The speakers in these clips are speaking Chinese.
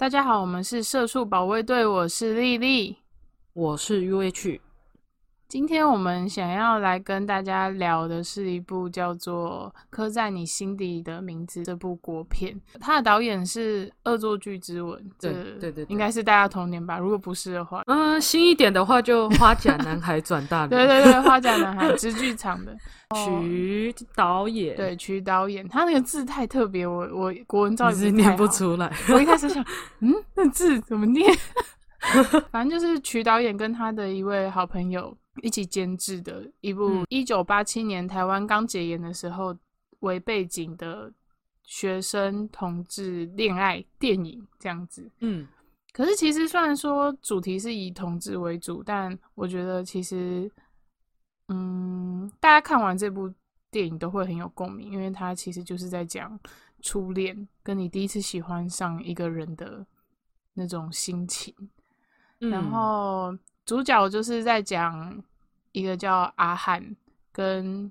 大家好，我们是社畜保卫队，我是丽丽，我是 UH。今天我们想要来跟大家聊的是一部叫做《刻在你心底的名字》这部国片，它的导演是《恶作剧之吻》，对对对，应该是大家童年吧？如果不是的话，嗯，新一点的话就《花甲男孩转大人》，对对对，《花甲男孩》直剧场的曲导演，对曲导演，他那个字太特别，我我国文造字念不出来，我一开始 想，嗯，那字怎么念？反正就是曲导演跟他的一位好朋友。一起监制的一部一九八七年台湾刚解严的时候为背景的学生同志恋爱电影这样子。嗯，可是其实虽然说主题是以同志为主，但我觉得其实，嗯，大家看完这部电影都会很有共鸣，因为它其实就是在讲初恋跟你第一次喜欢上一个人的那种心情，然后。主角就是在讲一个叫阿汉跟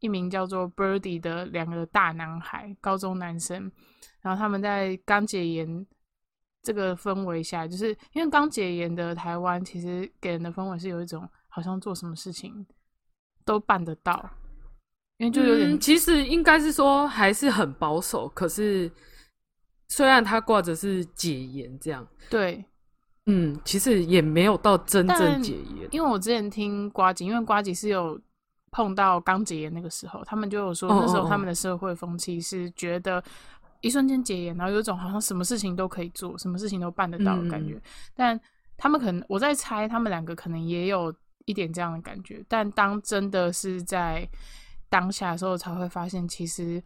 一名叫做 Birdy 的两个大男孩，高中男生。然后他们在刚解严这个氛围下，就是因为刚解严的台湾，其实给人的氛围是有一种好像做什么事情都办得到。因为就有点，其实应该是说还是很保守。可是虽然他挂着是解严这样，对。嗯，其实也没有到真正解严，因为我之前听瓜吉，因为瓜吉是有碰到刚解严那个时候，他们就有说那时候他们的社会风气是觉得一瞬间解严，然后有一种好像什么事情都可以做，什么事情都办得到的感觉。但他们可能我在猜，他们两个可能也有一点这样的感觉。但当真的是在当下的时候，才会发现其实，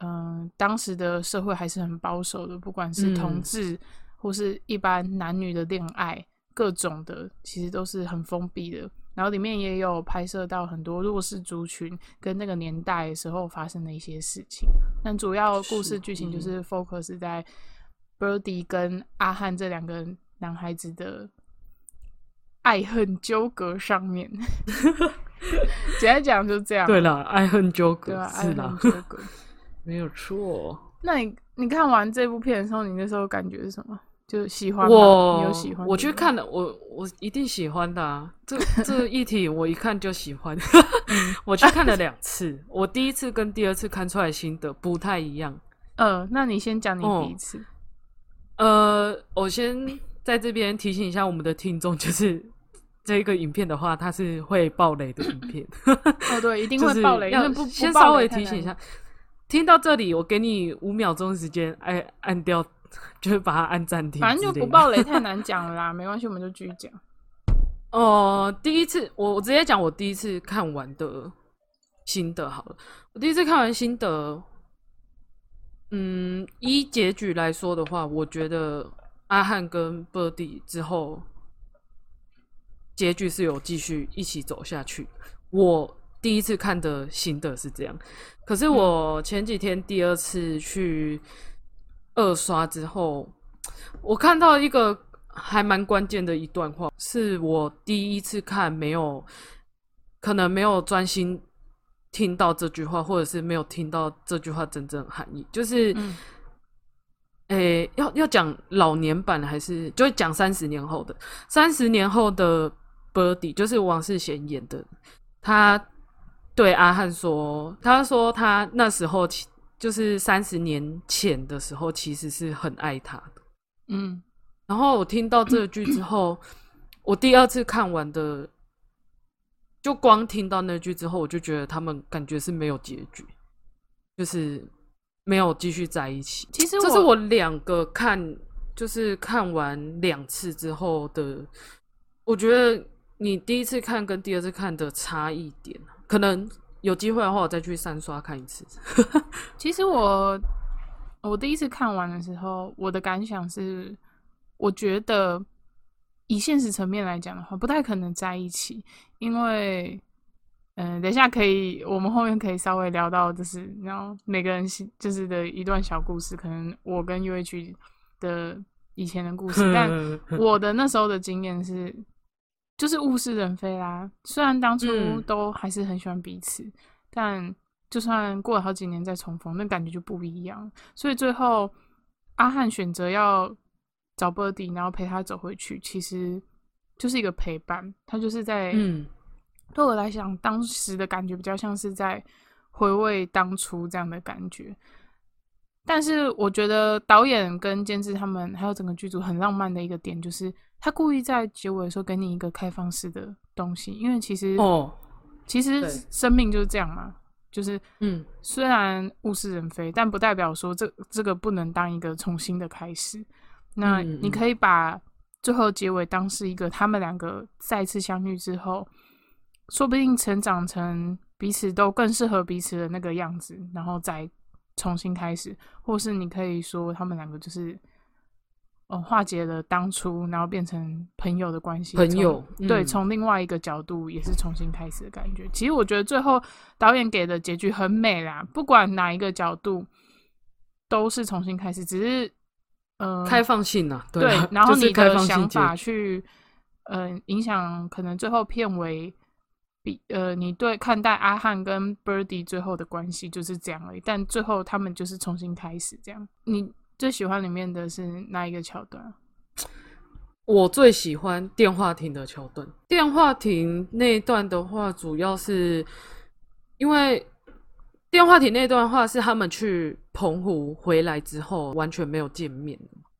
嗯，当时的社会还是很保守的，不管是同志。或是一般男女的恋爱，各种的其实都是很封闭的。然后里面也有拍摄到很多弱势族群跟那个年代时候发生的一些事情。但主要故事剧情就是 focus 在 Birdy 跟阿汉这两个男孩子的爱恨纠葛上面。简单讲就这样。对了，爱恨纠葛，对啊，爱恨纠葛 没有错。那你你看完这部片的时候，你那时候感觉是什么？就喜欢我，有喜欢。我去看了，我我一定喜欢的啊！这 这一体我一看就喜欢。我去看了两次，我第一次跟第二次看出来心得不太一样。呃，那你先讲你第一次。呃，我先在这边提醒一下我们的听众，就是这个影片的话，它是会爆雷的影片。哦，对，一定会爆雷。要先稍微提醒一下，听到这里，我给你五秒钟时间，哎，按掉。就是把它按暂停，反正就不爆雷太难讲了啦，没关系，我们就继续讲。哦，第一次我我直接讲我第一次看完的心得好了。我第一次看完心得，嗯，依结局来说的话，我觉得阿汉跟 Birdy 之后结局是有继续一起走下去。我第一次看的心得是这样，可是我前几天第二次去。二刷之后，我看到一个还蛮关键的一段话，是我第一次看没有，可能没有专心听到这句话，或者是没有听到这句话真正含义。就是，诶，要要讲老年版还是就讲三十年后的？三十年后的 Birdy 就是王世贤演的，他对阿汉说，他说他那时候。就是三十年前的时候，其实是很爱他的，嗯。然后我听到这句之后，我第二次看完的，就光听到那句之后，我就觉得他们感觉是没有结局，就是没有继续在一起。其实这是我两个看，就是看完两次之后的，我觉得你第一次看跟第二次看的差异点，可能。有机会的话，我再去三刷看一次。其实我我第一次看完的时候，我的感想是，我觉得以现实层面来讲的话，不太可能在一起，因为嗯，等一下可以，我们后面可以稍微聊到，就是然后每个人就是的一段小故事，可能我跟 UH 的以前的故事，但 我的那时候的经验是。就是物是人非啦。虽然当初都还是很喜欢彼此，但就算过了好几年再重逢，那感觉就不一样。所以最后阿汉选择要找 Birdy，然后陪他走回去，其实就是一个陪伴。他就是在，嗯，对我来讲，当时的感觉比较像是在回味当初这样的感觉。但是我觉得导演跟监制他们还有整个剧组很浪漫的一个点，就是他故意在结尾的时候给你一个开放式的东西，因为其实哦，其实生命就是这样嘛，就是嗯。虽然物是人非，但不代表说这这个不能当一个重新的开始。那你可以把最后结尾当是一个他们两个再次相遇之后，说不定成长成彼此都更适合彼此的那个样子，然后再重新开始，或是你可以说他们两个就是。呃，化解了当初，然后变成朋友的关系。朋友对，嗯从另外一个角度也是重新开始的感觉。其实我觉得最后导演给的结局很美啦，不管哪一个角度都是重新开始，只是呃开放性啊，对啊，然后 你的想法去呃影响可能最后片尾比呃你对看待阿汉跟 Birdy 最后的关系就是这样而已，但最后他们就是重新开始这样。你最喜欢里面的是哪一个桥段？我最喜欢电话亭的桥段。电话亭那一段的话，主要是因为电话亭那段话是他们去澎湖回来之后完全没有见面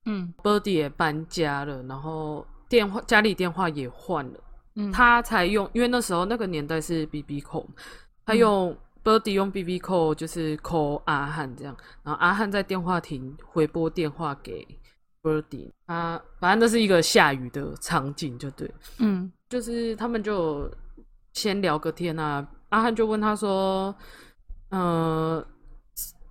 嗯，Birdy 也搬家了，然后电话家里电话也换了，嗯，他才用，因为那时候那个年代是 BB 扣，他嗯。用、Birdy 用 BB 扣就是扣阿汉这样，然后阿汉在电话亭回拨电话给 Birdy，他反正那是一个下雨的场景，就对，嗯。就是他们就先聊个天啊，阿汉就问他说，呃，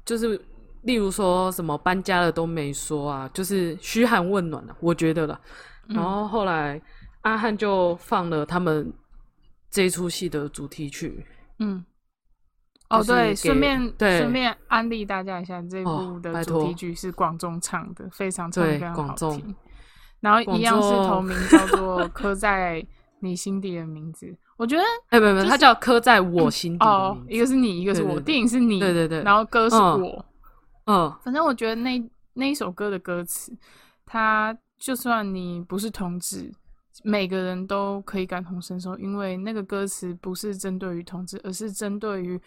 就是例如说什么搬家了都没说啊，就是嘘寒问暖啊，我觉得啦。嗯。然后后来阿汉就放了他们这出戏的主题曲，嗯。哦，就是对，顺便对顺便安利大家一下，这哦部的主题曲是广众唱的，非常唱非常好听。然后一样是同名，叫做《刻在你心底的名字》。我觉得哎，不不，就是他叫刻在我心底的哦，一个是你，一个是我，电影是你，对对对然后歌是嗯我。嗯反正我觉得那那一首歌的歌词，它就算你不是同志，每个人都可以感同身受，因为那个歌词不是针对于同志，而是针对于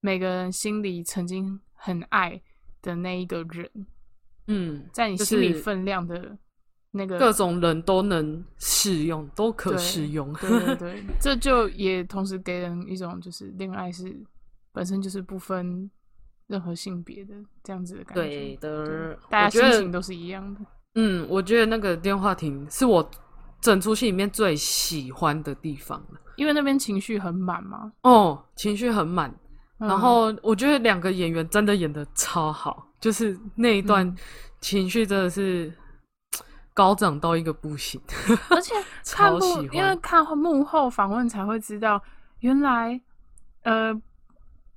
每个人心里曾经很爱的那一个人，嗯，在你心里分量的那个各种人都能适用，都可对适用。对对 对，这就也同时给人一种就是恋爱是本身就是不分任何性别的这样子的感觉。对的，大家心情都是一样的。嗯，我觉得那个电话亭是我整出戏里面最喜欢的地方了。因为那边情绪很满嘛，哦，情绪很满，嗯然后我觉得两个演员真的演的超好，就是那一段嗯情绪真的是高涨到一个不行。而且 看超喜幕，因为欢看幕后访问才会知道，原来呃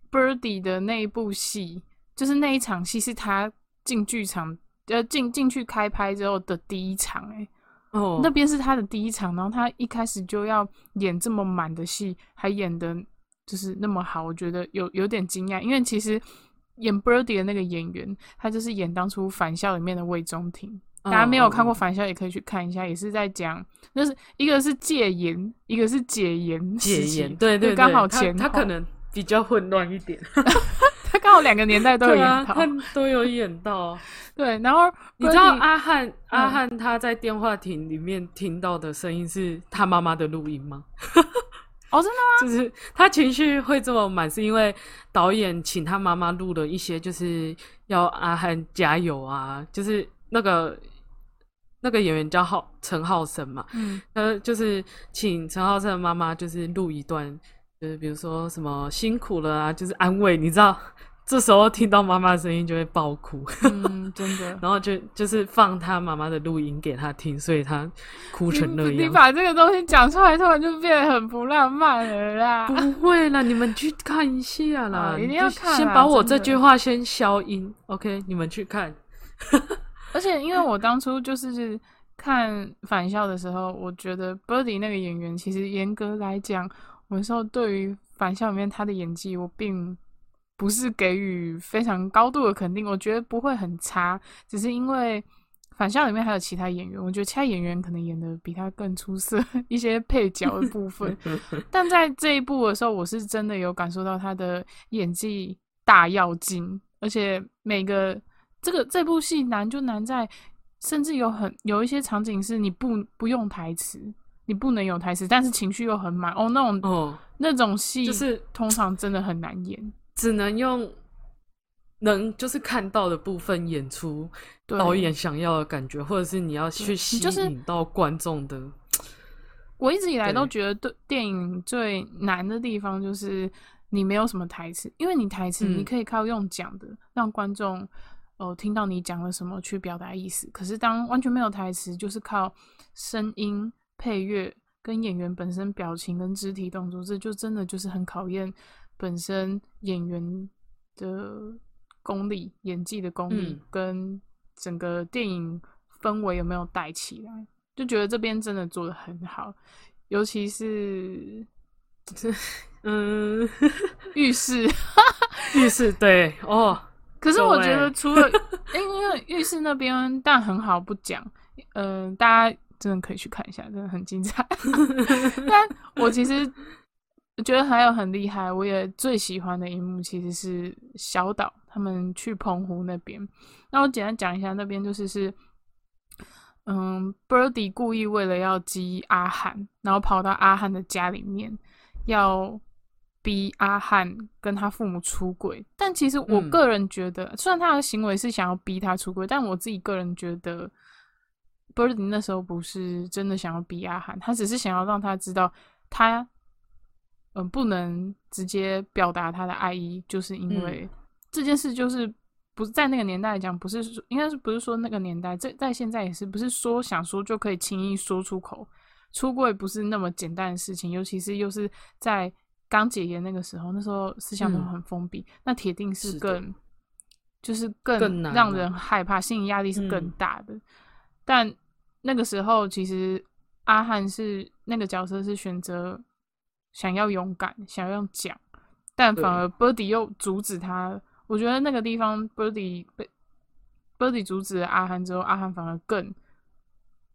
，Birdy 的那一部戏，就是那一场戏是他进剧场，呃，进进去开拍之后的第一场、欸，哦，那边是他的第一场，然后他一开始就要演这么满的戏，还演的就是那么好，我觉得有有点惊讶，因为其实演 Birdy 的那个演员，他就是演当初《返校》里面的魏忠廷。大家没有看过《嗯返校》，也可以去看一下，也是在讲，就是一个是戒严，一个是解严解严，对对，就刚好他前后他可能比较混乱一点，他刚好两个年代都有演到，他都有演到。对，然后你知道阿汉阿嗯汉他在电话亭里面听到的声音是他妈妈的录音吗？哦，真的吗？就是他情绪会这么满，是因为导演请他妈妈录了一些，就是要阿汉加油啊，就是那个那个演员叫浩陈浩生嘛，嗯呃，就是请陈浩生的妈妈就是录一段，就是比如说什么辛苦了啊，就是安慰，你知道，这时候听到妈妈的声音就会爆哭，嗯，真的。然后就就是放他妈妈的录音给他听，所以他哭成那你你。把这个东西讲出来，突然就变得很不浪漫了啦。不会啦，你们去看一下啦，哦一定要看先把我这句话先消音，OK？你们去看。而且因为我当初就是看《返校》的时候，我觉得 Birdy 那个演员，其实严格来讲，我那时候对于《返校》里面他的演技，我并不是给予非常高度的肯定，我觉得不会很差，只是因为《返校里面还有其他演员，我觉得其他演员可能演的比他更出色，一些配角的部分。但在这一部的时候，我是真的有感受到他的演技大要精，而且每个这个这部戏难就难在，甚至有很有一些场景是你不不用台词，你不能有台词，但是情绪又很满。哦，那种哦，那种戏就是通常真的很难演。只能用能就是看到的部分演出对。导演想要的感觉，或者是你要去你吸就是引到观众的。我一直以来都觉得对电影最难的地方就是你没有什么台词，因为你台词嗯。你可以靠用讲的让观众哦听到你讲了什么去表达意思，可是当完全没有台词，就是靠声音、配乐跟演员本身表情跟肢体动作，这就真的就是很考验本身演员的功力、演技的功力嗯跟整个电影氛围有没有带起来。就觉得这边真的做的很好，尤其是 嗯，浴室。浴室对哦，可是我觉得除了因为浴室那边，但很好不讲，嗯、大家真的可以去看一下，真的很精彩。但我其实觉得还有很厉害，我也最喜欢的一幕其实是小岛他们去澎湖那边。那我简单讲一下，那边就是是。嗯，Birdy 故意为了要激阿汉，然后跑到阿汉的家里面，要逼阿汉跟他父母出轨。但其实我嗯个人觉得，虽然他的行为是想要逼他出轨，但我自己个人觉得，Birdy 那时候不是真的想要逼阿汉，他只是想要让他知道他，嗯、不能直接表达他的爱意，就是因为这件事就是。不是在那个年代来讲，不是说应该是不是说那个年代，在在现在也是不是说想说就可以轻易说出口，出柜不是那么简单的事情，尤其是又是在刚解严那个时候，那时候思想都嗯很封闭，那铁定是更就是更让人害怕，心理压力是更嗯大的。但那个时候，其实阿汉是那个角色是选择想要勇敢，想要讲，但反而 Birdy 又阻止他。我觉得那个地方 Birdy 被 Birdy 阻止了阿汉之后，阿汉反而更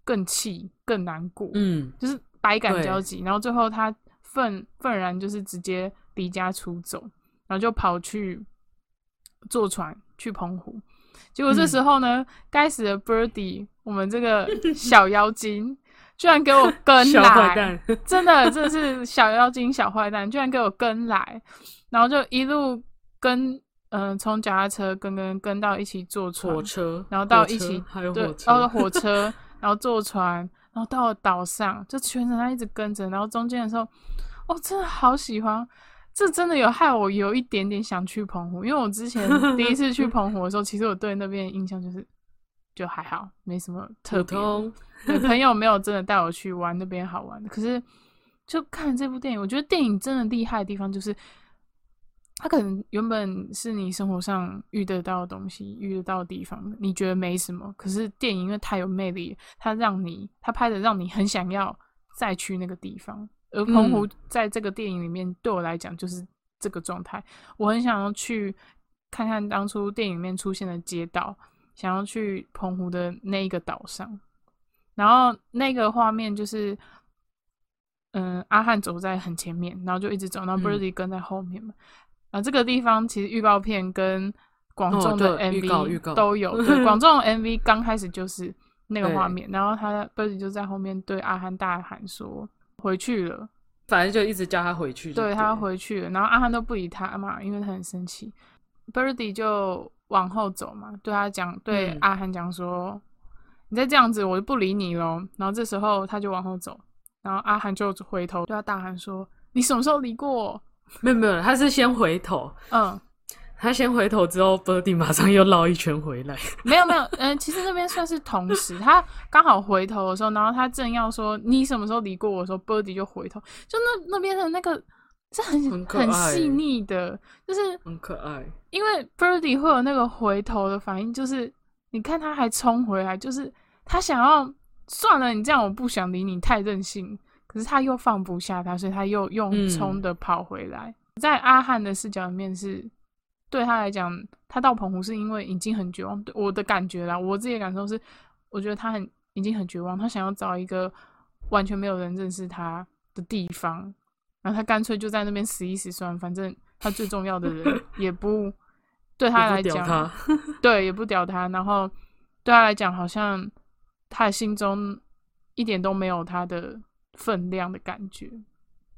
更气、更难过，嗯，就是百感交集。然后最后他愤愤然就是直接离家出走，然后就跑去坐船去澎湖。结果这时候呢，该死的 Birdy，我们这个小妖精居然给我跟 来，蛋，真的，真的是小妖精、小坏蛋，居然给我跟来，然后就一路跟，嗯、从脚踏车跟跟跟到一起坐船火，车，然后到一起还有火车，然后坐船，然后到了岛上，就全程他一直跟着，然后中间的时候，哦，真的好喜欢。这真的有害我有一点点想去澎湖，因为我之前第一次去 澎湖的时候，其实我对那边的印象就是就还好，没什么特别 朋友没有真的带我去玩那边好玩的。可是就看这部电影，我觉得电影真的厉害的地方就是，它可能原本是你生活上遇得到的东西、遇得到的地方，你觉得没什么。可是电影因为太有魅力，它让你，它拍的让你很想要再去那个地方。而澎湖在这个电影里面，对我来讲就是这个状态。我很想要去看看当初电影里面出现的街道，想要去澎湖的那一个岛上。然后那个画面就是，嗯，阿汉走在很前面，然后就一直走，然后嗯 Birdy 跟在后面嘛。啊，这个地方其实预告片跟广哦众的 MV 都有。对，广 众的 MV 刚开始就是那个画面，然后他 Birdy 就在后面对阿汉大喊说：“回去了。”反正就一直叫他回去就对他要回去了，然后阿汉都不理他嘛，因为他很生气。Birdy 就往后走嘛，对他讲，对嗯阿汉讲说：“你再这样子，我就不理你喽。”然后这时候他就往后走，然后阿汉就回头对他大喊说：“你什么时候理过我没有没有，他是先回头，？”嗯，他先回头之后，Birdy 马上又绕一圈回来，没 有没有，嗯，其实那边算是同时，他刚好回头的时候，然后他正要说你什么时候理过我的时候，Birdy 就回头，就那那边的那个是很很很细腻的，就是很可爱。因为 Birdy 会有那个回头的反应，就是你看他还冲回来，就是他想要算了，你这样我不想理你，太任性。可是他又放不下他，所以他又用嗯冲的跑回来。在阿汉的视角里面是，对他来讲，他到澎湖是因为已经很绝望。对我的感觉啦，我自己的感受是，我觉得他很已经很绝望，他想要找一个完全没有人认识他的地方，然后他干脆就在那边死一死算了，反正他最重要的人 也不对他来讲，对也不屌他，然后对他来讲好像他的心中一点都没有他的分量的感觉。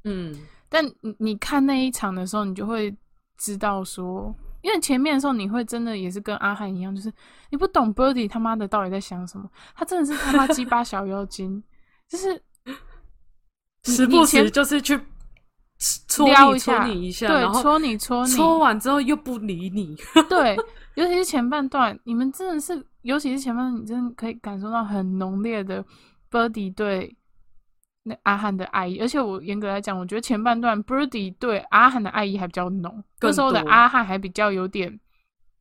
嗯，但你你看那一场的时候，你就会知道说，因为前面的时候你会真的也是跟阿汉一样，就是你不懂 Birdy 他妈的到底在想什么，他真的是他妈鸡巴小妖精，就是时不时就是去戳你戳你一下，对，然后戳你戳你，戳完之后又不理你，对，尤其是前半段，你们真的是，尤其是前半段，你真的可以感受到很浓烈的 Birdy 对那阿汉的爱意，而且我严格来讲，我觉得前半段 Birdy 对阿汉的爱意还比较浓，那时候的阿汉还比较有点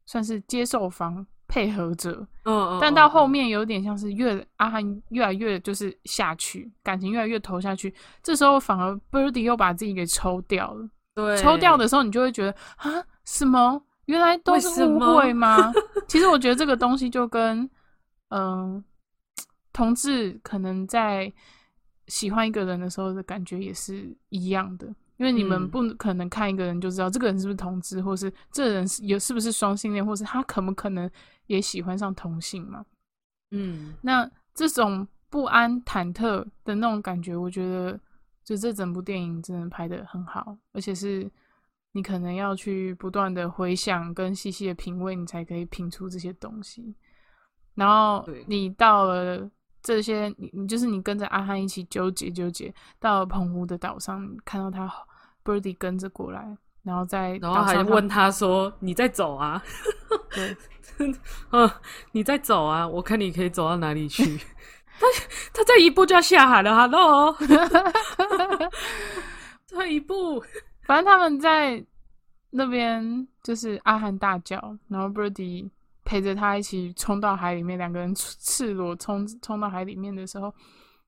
算是接受方。配合者，嗯，但到后面有点像是越阿汉越来越就是下去，感情越来越投下去，这时候反而 Birdy 又把自己给抽掉了。对，抽掉的时候，你就会觉得啊，什么？原来都是误会吗？其实我觉得这个东西就跟嗯，同志可能在喜欢一个人的时候的感觉也是一样的。因为你们不可能看一个人就知道这个人是不是同志，或是这人是有是不是双性恋，或是他可不可能也喜欢上同性嘛？嗯，那这种不安、忐忑的那种感觉，我觉得就这整部电影真的拍的很好，而且是你可能要去不断的回想跟细细的品味，你才可以品出这些东西。然后你到了。这些你你就是你跟着阿汉一起纠结纠结，到澎湖的岛上看到他 Birdy 跟着过来，然后在然后还问他说：“你在走啊？”对，嗯，你在走啊？我看你可以走到哪里去？他他在一步就要下海了，Hello，这一步，反正他们在那边就是阿汉大叫，然后 Birdy。陪着他一起冲到海里面，两个人赤裸冲冲到海里面的时候，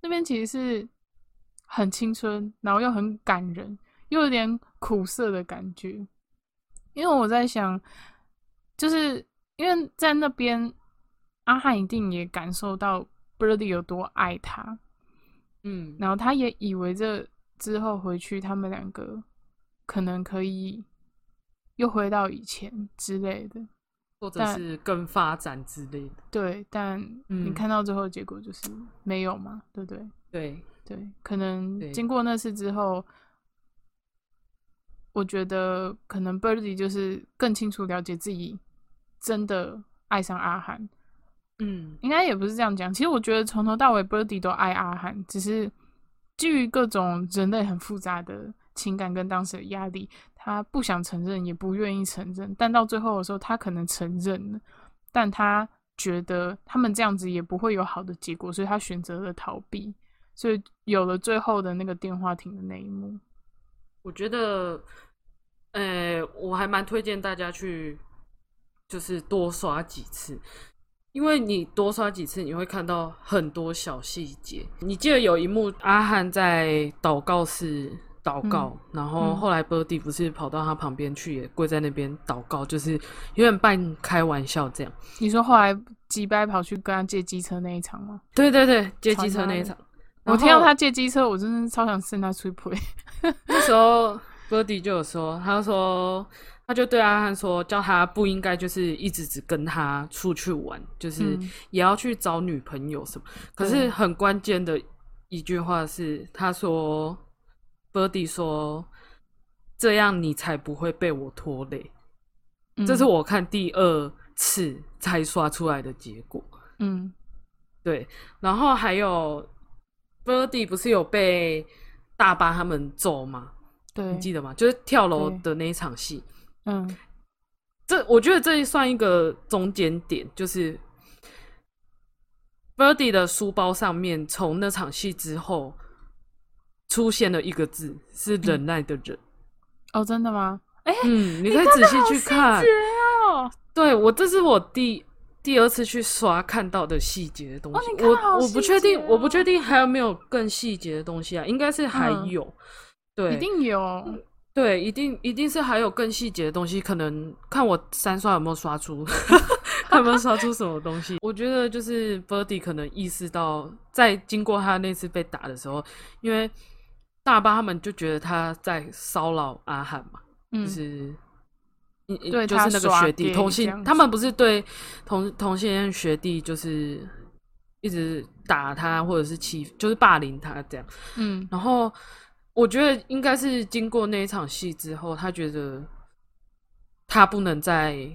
那边其实是很青春，然后又很感人，又有点苦涩的感觉。因为我在想，就是因为在那边，阿汉一定也感受到 Birdy 有多爱他，嗯，然后他也以为这之后回去，他们两个可能可以又回到以前之类的。或者是更发展之类的，对，但你看到最后结果就是没有嘛，对不对？对对，可能经过那次之后，我觉得可能 Birdy 就是更清楚了解自己真的爱上阿涵。嗯，应该也不是这样讲。其实我觉得从头到尾 Birdy 都爱阿涵，只是基于各种人类很复杂的情感跟当时的压力。他不想承认，也不愿意承认，但到最后的时候，他可能承认了，但他觉得他们这样子也不会有好的结果，所以他选择了逃避，所以有了最后的那个电话亭的那一幕。我觉得，呃，我还蛮推荐大家去，就是多刷几次，因为你多刷几次，你会看到很多小细节。你记得有一幕，阿汉在祷告是。祷告，然后后来 b i r d e 不是跑到他旁边去，也跪在那边祷告，就是有点半开玩笑这样。你说后来吉拜跑去跟他借机车那一场吗？对对对，借机车那一场。我听到他借机车，我真的超想扇他吹呸。那时候 b i r d e 就有说，他说他就对阿汉说，叫他不应该就是一直只跟他出去玩，就是也要去找女朋友什么。可是很关键的一句话是，他说。Birdy 说：“这样你才不会被我拖累。”这是我看第二次才刷出来的结果。嗯，对。然后还有 Birdy 不是有被大巴他们揍吗？对，你记得吗？就是跳楼的那一场戏。嗯，这我觉得这算一个中间点，就是 Birdy 的书包上面从那场戏之后。出现了一个字，是忍耐的忍。哦，真的吗？哎，嗯，你可以仔细去看。哦，对我，这是我第第二次去刷看到的细节的东西。我我不确定，我不确定还有没有更细节的东西啊？应该是还有，对，一定有。对，一定一定是还有更细节的东西，可能看我三刷有没有刷出，看有没有刷出什么东西。我觉得就是 Birdy 可能意识到，在经过他那次被打的时候，因为大巴他们就觉得他在骚扰阿汉嘛，就嗯，是。对他就是那个学弟同性，他们不是对同同性恋学弟就是一直打他或者是欺，就是霸凌他这样。嗯然后我觉得应该是经过那一场戏之后，他觉得他不能再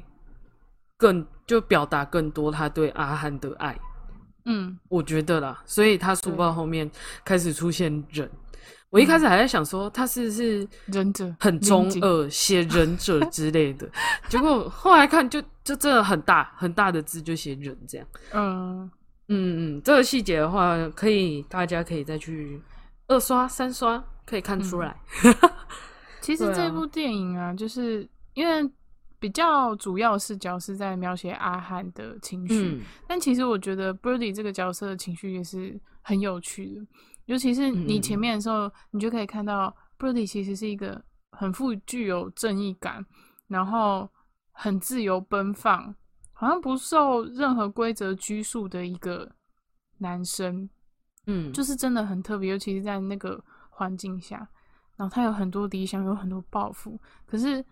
更就表达更多他对阿汉的爱，嗯我觉得啦，所以他书对包后面开始出现忍。我一开始还在想说他是不是忍者很中二，写忍者之类的，结果后来看就就真的很大很大的字就写忍这样。嗯。嗯嗯，这个细节的话，可以大家可以再去二刷、三刷，可以看出嗯。来。其实这部电影啊，就是因为比较主要视角是在描写阿汉的情绪，嗯。但其实我觉得 Birdy 这个角色的情绪也是很有趣的，尤其是你前面的时候，你就可以看到 Birdy 其实是一个很富具有正义感，然后很自由奔放，好像不受任何规则拘束的一个男生，嗯，就是真的很特别，尤其是在那个环境下。然后他有很多理想，有很多抱负，可是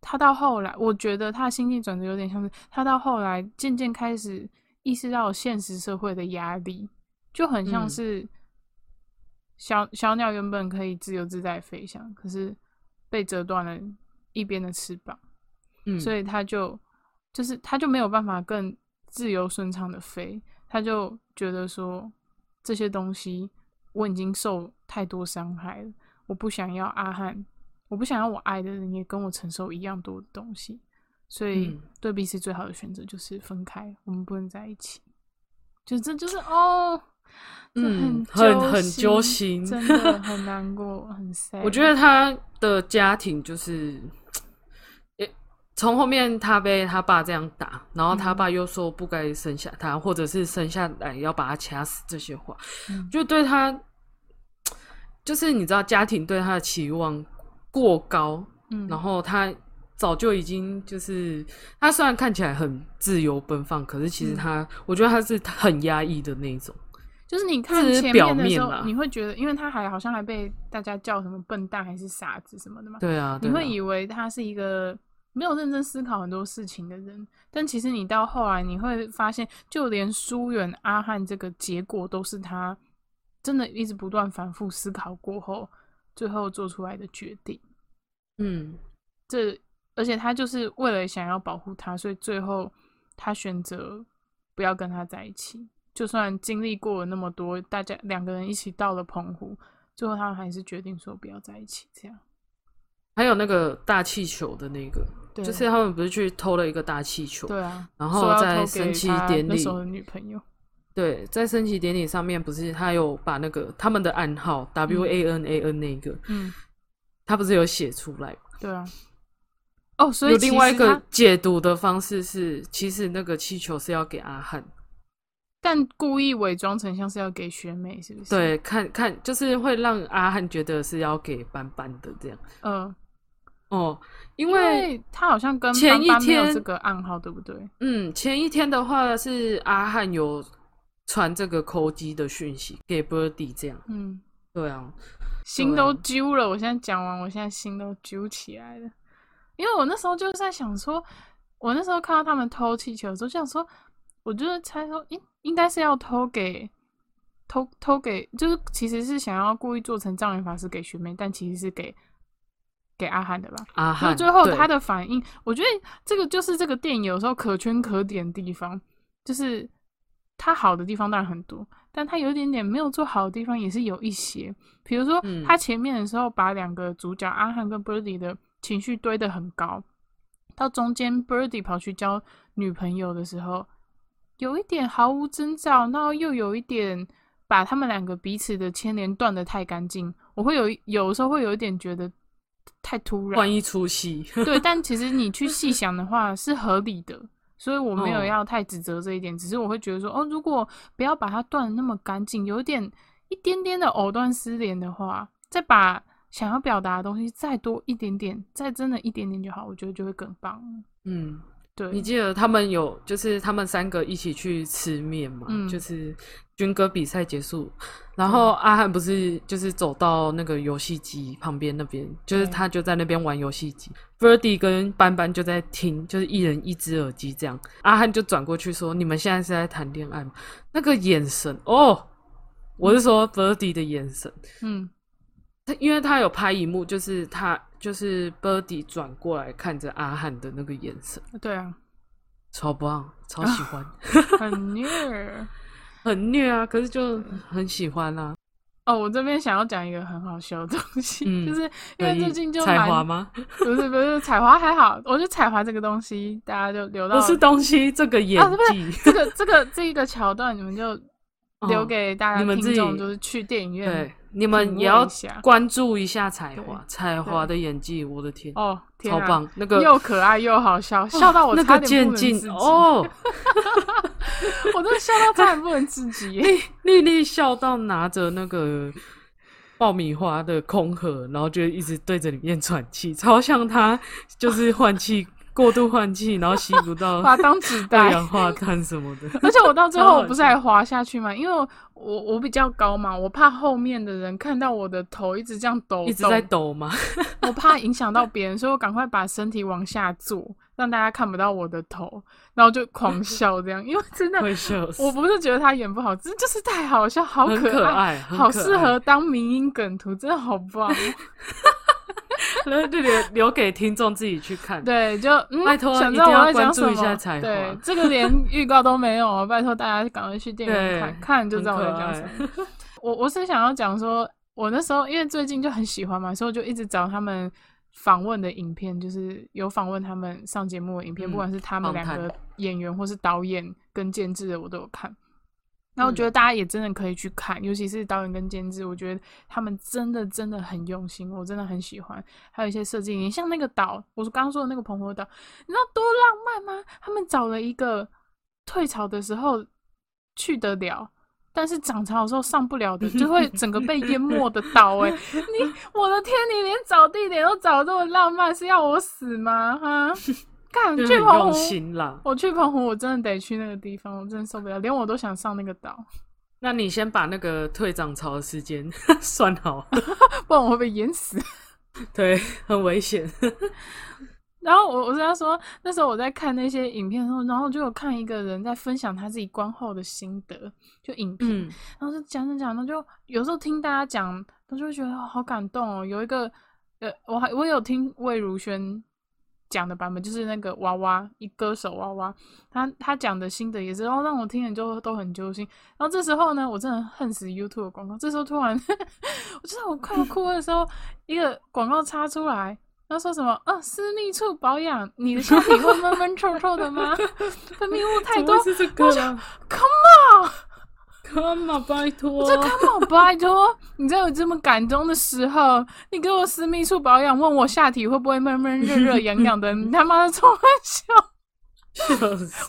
他到后来，我觉得他的心境转折有点像是他到后来渐渐开始意识到现实社会的压力，就很像嗯是小小鸟原本可以自由自在飞翔，可是被折断了一边的翅膀。嗯，所以它就就是它就没有办法更自由顺畅的飞，它就觉得说这些东西我已经受太多伤害了，我不想要阿汉，我不想要我爱的人也跟我承受一样多的东西，所以嗯对彼此最好的选择就是分开，我们不能在一起。就这就是哦，这嗯很很很揪心真的 很难过，很 sad。我觉得他的家庭就是，也从后面他被他爸这样打，然后他嗯爸又说不该生下他，或者是生下来要把他掐死这些话，嗯就对他，就是你知道家庭对他的期望过高，嗯，然后他早就已经就是他虽然看起来很自由奔放，可是其实嗯他，我觉得他是很压抑的那一种。就是你看前面的时候，你会觉得，因为他还好像还被大家叫什么笨蛋还是傻子什么的嘛，对啊，对啊你会以为他是一个没有认真思考很多事情的人，但其实你到后来你会发现，就连疏远阿汉这个结果都是他真的一直不断反复思考过后，最后做出来的决定。嗯这而且他就是为了想要保护他，所以最后他选择不要跟他在一起。就算经历过了那么多，大家两个人一起到了澎湖，最后他们还是决定说不要在一起。这样，还有那个大气球的那个，对就是他们不是去偷了一个大气球，对啊，然后在升旗典礼女朋友，对，在升旗典礼上面不是他有把那个他们的暗号 W A N A N 那个，嗯，他不是有写出来吗？对啊。哦，所以有另外一个解读的方式是，其实那个气球是要给阿汉，但故意伪装成像是要给学妹，是不是？，对，看看就是会让阿汉觉得是要给班班的这样。嗯，哦，因因为为他好像跟前一班班没有天这个暗号，对不对？嗯，前一天的话是阿汉有传这个扣机的讯息给 Birdy 这样。嗯，对啊，心都揪了。我现在讲完，我现在心都揪起来了，因为我那时候就是在想说，我那时候看到他们偷气球的时候，就想说，我就是猜说，应应该是要偷给偷偷给，就是其实是想要故意做成障眼法师给学妹，但其实是给给阿汉的吧。阿汉对最后他的反应，我觉得这个就是这个电影有时候可圈可点的地方，就是他好的地方当然很多，但他有一点点没有做好的地方也是有一些。比如说嗯他前面的时候把两个主角阿汉跟 Birdy 的情绪堆得很高，到中间 Birdy 跑去交女朋友的时候，有一点毫无征兆，然后又有一点把他们两个彼此的牵连断的太干净，我会有一有时候会有一点觉得太突然换。一出戏。对，但其实你去细想的话是合理的，所以我没有哦要太指责这一点，只是我会觉得说，哦，如果不要把它断的那么干净，有一点一点点的藕断丝连的话，再把想要表达的东西再多一点点，再真的一点点就好，我觉得就会更棒。嗯，对，你记得他们有就是他们三个一起去吃面嘛？嗯就是军歌比赛结束，然后阿汉不是就是走到那个游戏机旁边那边，就是他就在那边玩游戏机 v e r d y 跟班班就在听，就是一人一只耳机这样。阿汉就转过去说：“你们现在是在谈恋爱吗？”那个眼神哦，我是说 v e r d y 的眼神，嗯他因为他有拍一幕，就是他就是 b i r d y 转过来看着阿汉的那个眼神，对啊，超棒，超喜欢。很虐。很虐啊，可是就很喜欢啊。哦，我这边想要讲一个很好笑的东西，嗯就是因为最近就采蛮花吗？不是不是彩华还好，我觉得彩华这个东西，大家就留到不是东西，这个演技。这个这个这一个桥段，你们就 留哦给大家听众，就是去电影院对，你们也要关注一下彩华，彩华的演技，我的天，哦，天啊超棒！那个又可爱又好笑，笑到我那个渐进哦，我真的笑到差点不能自己 耶。丽丽笑到拿着那个爆米花的空盒，然后就一直对着里面喘气，超像她就是换气过度换气，然后吸不到 把它当纸二袋，氧化碳什么的。而且我到最后我不是还滑下去嘛，因为我我我比较高嘛，我怕后面的人看到我的头一直这样抖，一直在，抖嘛？我怕影响到别人，所以我赶快把身体往下坐，让大家看不到我的头，然后就狂笑这样，因为真的。我不是觉得他演不好，只是就是太好笑，好很可可爱，很好适合当迷音梗图，真的好棒。那就留留给听众自己去看。对，就嗯，拜托想知道我一定要在讲什么关注一下彩对，这个连预告都没有哦，拜托大家赶快去电影院看看，就知道我在讲什么。我我是想要讲说，我那时候因为最近就很喜欢嘛，所以我就一直找他们访问的影片，就是有访问他们上节目的影片，嗯不管是他们两个演员或是导演跟监制的，我都有看。然后我嗯觉得大家也真的可以去看，尤其是导演跟监制，我觉得他们真的真的很用心，我真的很喜欢。还有一些设计你，像那个岛，我刚刚说的那个澎湖岛，你知道多浪漫吗？他们找了一个退潮的时候去得了，但是涨潮的时候上不了的，就会 整个被淹没的岛、欸。哎，你我的天，你连找地点都找得这么浪漫，是要我死吗？哈，去澎湖。我去澎湖，我真的得去那个地方，我真的受不了，连我都想上那个岛，那你先把那个退涨潮的时间 算好，不然我会被淹死。对，很危险。然后我我是要说，那时候我在看那些影片的时候，然后就有看一个人在分享他自己观后的心得，就影片，嗯然后就讲讲讲，那就有时候听大家讲，我就会觉得好感动哦。有一个呃，我还我有听魏如萱讲的版本，就是那个娃娃一歌手娃娃，他他讲的新的也是，然后让我听了就都很揪心。然后这时候呢，我真的恨死 YouTube 的广告。这时候突然，我就在我快要哭的时候，一个广告插出来。他说什么？啊，私密处保养，你的身体会闷闷臭臭的吗？分泌物太多怎么会是这个啊，Come on！，Come on，拜托，这 come on，拜托，你在有这么感动的时候，你给我私密处保养，问我下体会不会闷闷热热痒痒的，你他妈的冲我笑，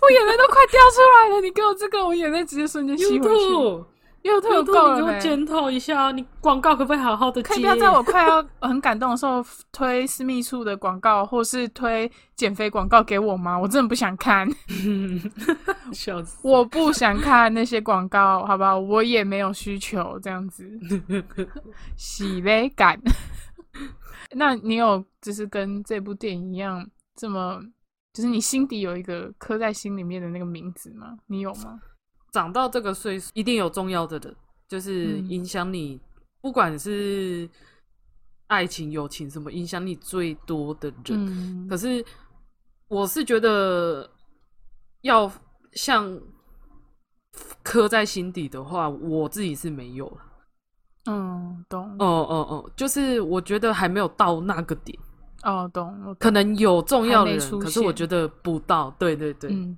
我眼泪都快掉出来了，你给我这个，我眼泪直接瞬间吸回去。又特 YouTube，你给我够了没？检讨一下，你广告可不可以好好的接？可以不要在我快要很感动的时候推私密处的广告，或是推减肥广告给我吗？我真的不想看，笑死。我不想看那些广告，好不好？我也没有需求这样子。喜悲感。那你有就是跟这部电影一样，这么就是你心底有一个刻在心里面的那个名字吗？你有吗？长到这个岁数，一定有重要的人，就是嗯影响你，不管是爱情、友情什么，影响你最多的人。嗯可是我是觉得，要像刻在心底的话，我自己是没有了。嗯，懂哦哦哦，就是我觉得还没有到那个点，哦，懂我可能有重要的人，可是我觉得不到。对对对，嗯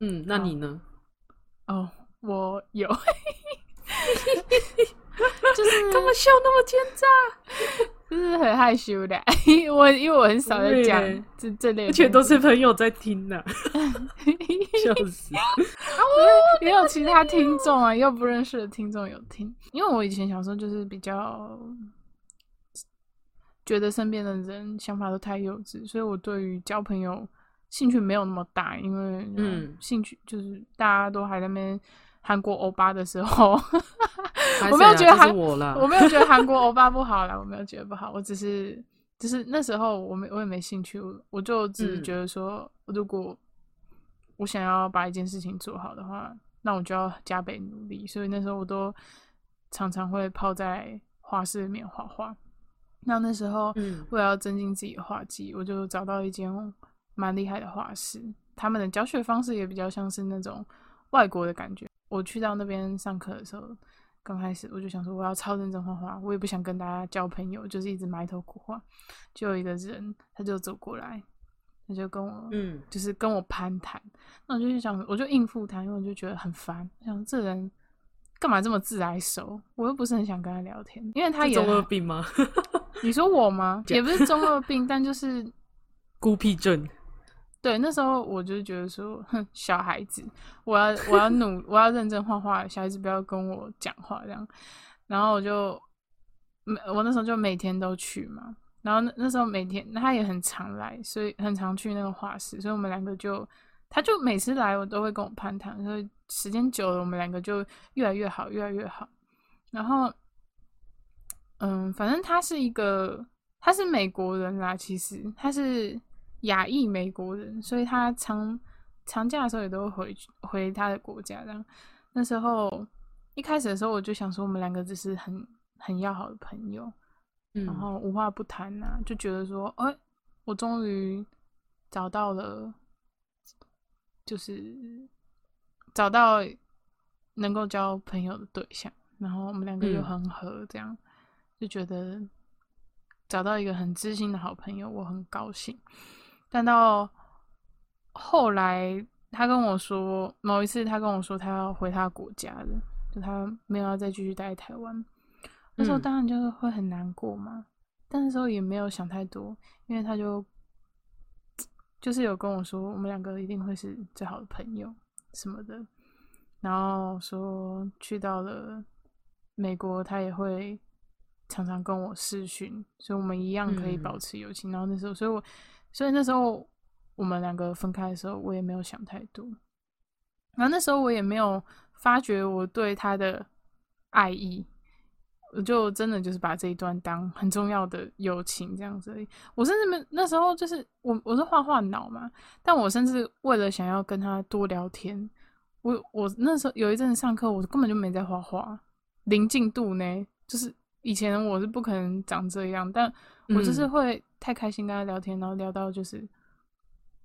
嗯，那你呢？哦，我有 就是干嘛笑那么奸诈？就是很害羞的，我因为我很少在讲这这类而且都是朋友在听呢、笑死！也有其他听众啊，又不认识的听众有听。因为我以前小时候就是比较觉得身边的人想法都太幼稚，所以我对于交朋友兴趣没有那么大，因为嗯。兴趣就是大家都还在那边韩国欧巴的时候，我没有觉得韩我没有觉得韩国欧巴不好啦，我没有觉得不好，我只是只是那时候我没我也没兴趣，我我就只觉得说，如果我想要把一件事情做好的话，那我就要加倍努力，所以那时候我都常常会泡在画室里面画画。那那时候嗯。为了要增进自己的画技，我就找到一间蛮厉害的画室，他们的教学方式也比较像是那种外国的感觉。我去到那边上课的时候，刚开始我就想说我要超认真画画，我也不想跟大家交朋友，就是一直埋头苦画。就有一个人，他就走过来，他就跟我，嗯就是跟我攀谈。那我就去想，我就应付他，因为我就觉得很烦，我想这人干嘛这么自来熟？我又不是很想跟他聊天，因为他也中二病吗？你说我吗？也不是中二病，但就是孤僻症，对，那时候我就觉得说，哼，小孩子，我要我要努，我要认真画画，小孩子不要跟我讲话这样。然后我就每我那时候就每天都去嘛，然后那那时候每天他也很常来，所以很常去那个画室，所以我们两个就，他就每次来我都会跟我攀谈，所以时间久了，我们两个就越来越好，越来越好。然后，嗯，反正他是一个，他是美国人啦，其实他是亚裔美国人，所以他长长假的时候也都会回去回他的国家。这样，那时候一开始的时候，我就想说，我们两个只是很很要好的朋友，嗯然后无话不谈呐、就觉得说，哎、我终于找到了，就是找到能够交朋友的对象，然后我们两个又嗯很合，这样、就觉得找到一个很知心的好朋友，我很高兴。但到后来，他跟我说，某一次他跟我说他要回他国家了，就他没有要再继续待在台湾。那时候嗯当然就是会很难过嘛，但那时候也没有想太多，因为他就就是有跟我说，我们两个一定会是最好的朋友什么的，然后说去到了美国，他也会常常跟我视讯，所以我们一样可以保嗯持友情。然后那时候，所以我所以那时候我们两个分开的时候，我也没有想太多，然后那时候我也没有发觉我对他的爱意。我就真的就是把这一段当很重要的友情这样子而已。我甚至没那时候就是我我是画画脑嘛，但我甚至为了想要跟他多聊天，我我那时候有一阵子上课，我根本就没在画画，零进度呢。就是以前我是不可能长这样，但我就是嗯会太开心跟他聊天，然后聊到就是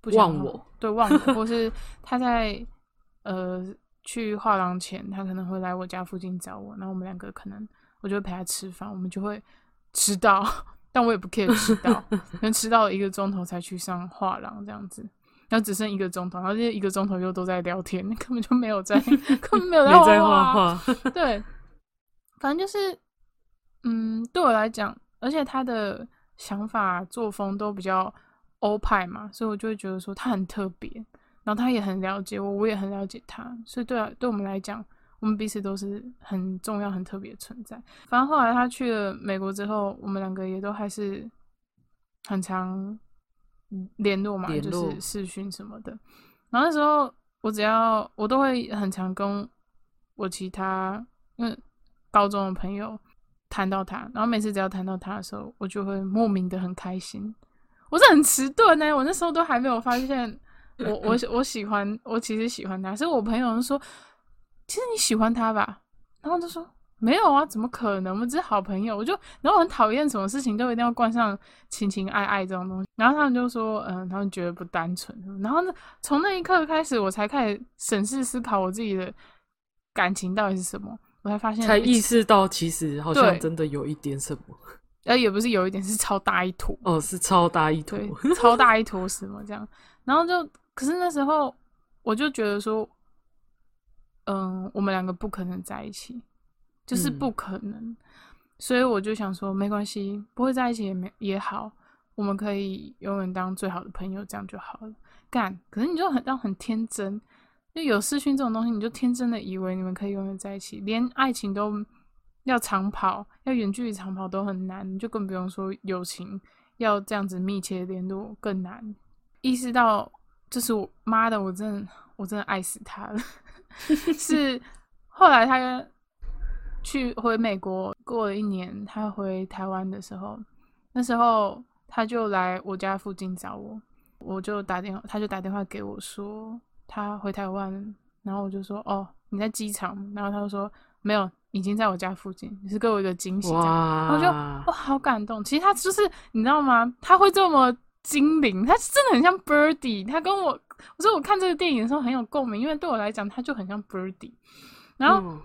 不忘我，对忘我，或是 他在呃去画廊前，他可能会来我家附近找我，然后我们两个可能我就会陪他吃饭，我们就会迟到，但我也不 care 迟到，可能迟到了一个钟头才去上画廊这样子。然后只剩一个钟头，然后这一个钟头又都在聊天，根本就没有在，根本没有在画画，对，反正就是，嗯，对我来讲，而且他的想法作风都比较欧派嘛，所以我就会觉得说他很特别，然后他也很了解我，我也很了解他，所以对啊，对我们来讲，我们彼此都是很重要、很特别的存在。反正后来他去了美国之后，我们两个也都还是很常嗯联络嘛，就是视讯什么的。然后那时候我只要我都会很常跟我其他因为高中的朋友谈到他，然后每次只要谈到他的时候，我就会莫名的很开心。我是很迟钝呢，我那时候都还没有发现我我我喜欢我其实喜欢他，所以我朋友就说，其实你喜欢他吧，然后就说没有啊，怎么可能？我们只是好朋友。我就然后我很讨厌什么事情都一定要冠上情情爱爱这种东西，然后他们就说，嗯，他们觉得不单纯。然后呢，从那一刻开始，我才开始审视思考我自己的感情到底是什么，我才发现才意识到其实好像真的有一点什么。呃，也不是有一点是超大一坨，哦，是超大一坨。超大一坨什么这样，然后就，可是那时候我就觉得说，嗯，我们两个不可能在一起，就是嗯不可能，所以我就想说，没关系，不会在一起也没也好，我们可以永远当最好的朋友，这样就好了。干，可是你就很让很天真，就有视讯这种东西，你就天真的以为你们可以永远在一起，连爱情都要长跑，要远距离长跑都很难，就更不用说友情要这样子密切联络更难。意识到这是我妈的，我真的我真的爱死她了。是后来她去回美国过了一年，她回台湾的时候，那时候她就来我家附近找我，我就打电话，她就打电话给我说她回台湾，然后我就说哦你在机场，然后他就说没有。已经在我家附近，你是给我一个惊喜，我就哇好感动。其实他就是你知道吗？他会这么精灵，他真的很像 Birdy。他跟我，我说我看这个电影的时候很有共鸣，因为对我来讲他就很像 Birdy。然后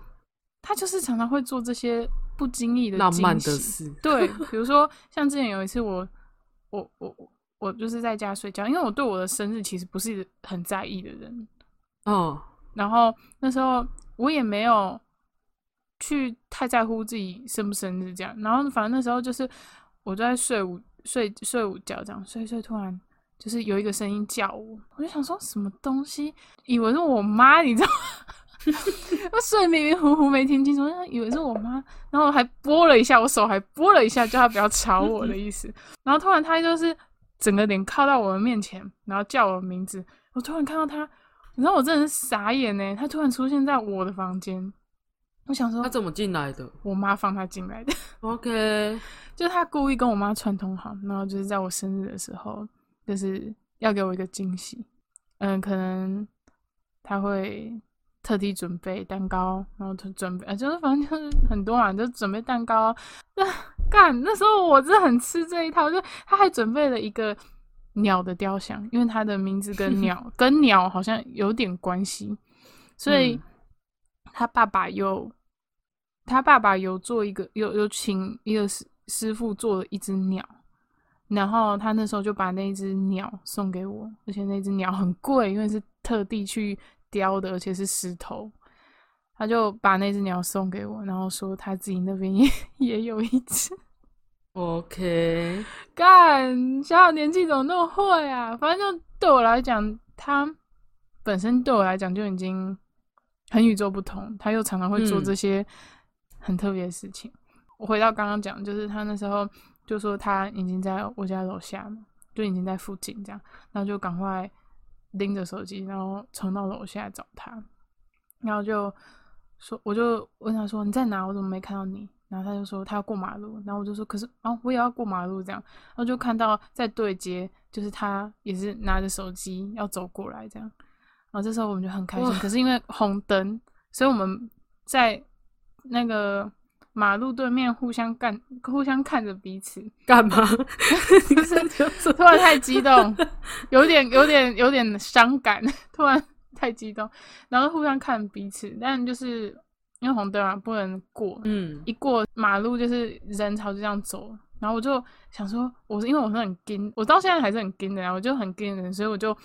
他就是常常会做这些不经意的浪漫的事，对，比如说像之前有一次我我我我就是在家睡觉，因为我对我的生日其实不是很在意的人哦。然后那时候我也没有。去太在乎自己生不生日这样，然后反正那时候就是我在睡午睡睡午觉这样睡睡，突然就是有一个声音叫我，我就想说什么东西，以为是我妈，你知道吗？我睡迷迷糊糊没听清楚，以为是我妈，然后还拨了一下，我手还拨了一下，叫她不要吵我的意思。然后突然她就是整个脸靠到我的面前，然后叫我名字，我突然看到他，你知道我真的是傻眼呢，他突然出现在我的房间。我想说，他怎么进来的？我妈放他进来的。OK，就是他故意跟我妈串通好，然后就是在我生日的时候，就是要给我一个惊喜。嗯，可能他会特地准备蛋糕，然后他准备，就是反正就是很多嘛，就准备蛋糕。那干，那时候我真的很吃这一套，就他还准备了一个鸟的雕像，因为他的名字跟鸟 跟鸟好像有点关系，所以他爸爸又。他爸爸有做一个，有有请一个师师傅做了一只鸟，然后他那时候就把那只鸟送给我，而且那只鸟很贵，因为是特地去雕的，而且是石头。他就把那只鸟送给我，然后说他自己那边也 也有一只。OK，干，小小年纪怎么那么会啊？反正就对我来讲，他本身对我来讲就已经很与众不同，他又常常会做这些。很特别的事情，我回到刚刚讲，就是他那时候就说他已经在我家楼下嘛，就已经在附近这样，然后就赶快拎着手机，然后冲到楼下找他，然后就说，我就问他说你在哪？我怎么没看到你？然后他就说他要过马路，然后我就说可是啊我也要过马路这样，然后就看到在对接，就是他也是拿着手机要走过来这样，然后这时候我们就很开心，可是因为红灯，所以我们在。那个马路对面互相干，互相看着彼此干嘛？就 是突然太激动，有点有点有点伤感，突然太激动，然后互相看彼此，但就是因为红灯啊，不能过。嗯，一过马路就是人潮就这样走，然后我就想说，我是因为我是很惊，我到现在还是很惊的，我就很惊人，所以我就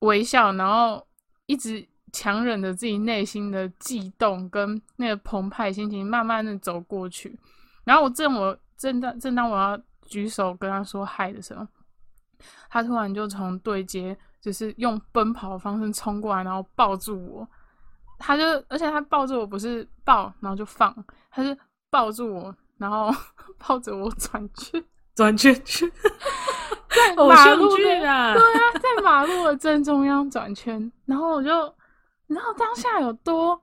微笑，然后一直。强忍着自己内心的悸动跟那个澎湃心情，慢慢的走过去。然后我正我正当正当我要举手跟他说嗨的时候，他突然就从对接，就是用奔跑的方式冲过来，然后抱住我。他就而且他抱住我不是抱，然后就放，他是抱住我，然后 抱着我转圈转圈圈，在马路对啊，在马路的正中央转圈，然后我就。然后当下有多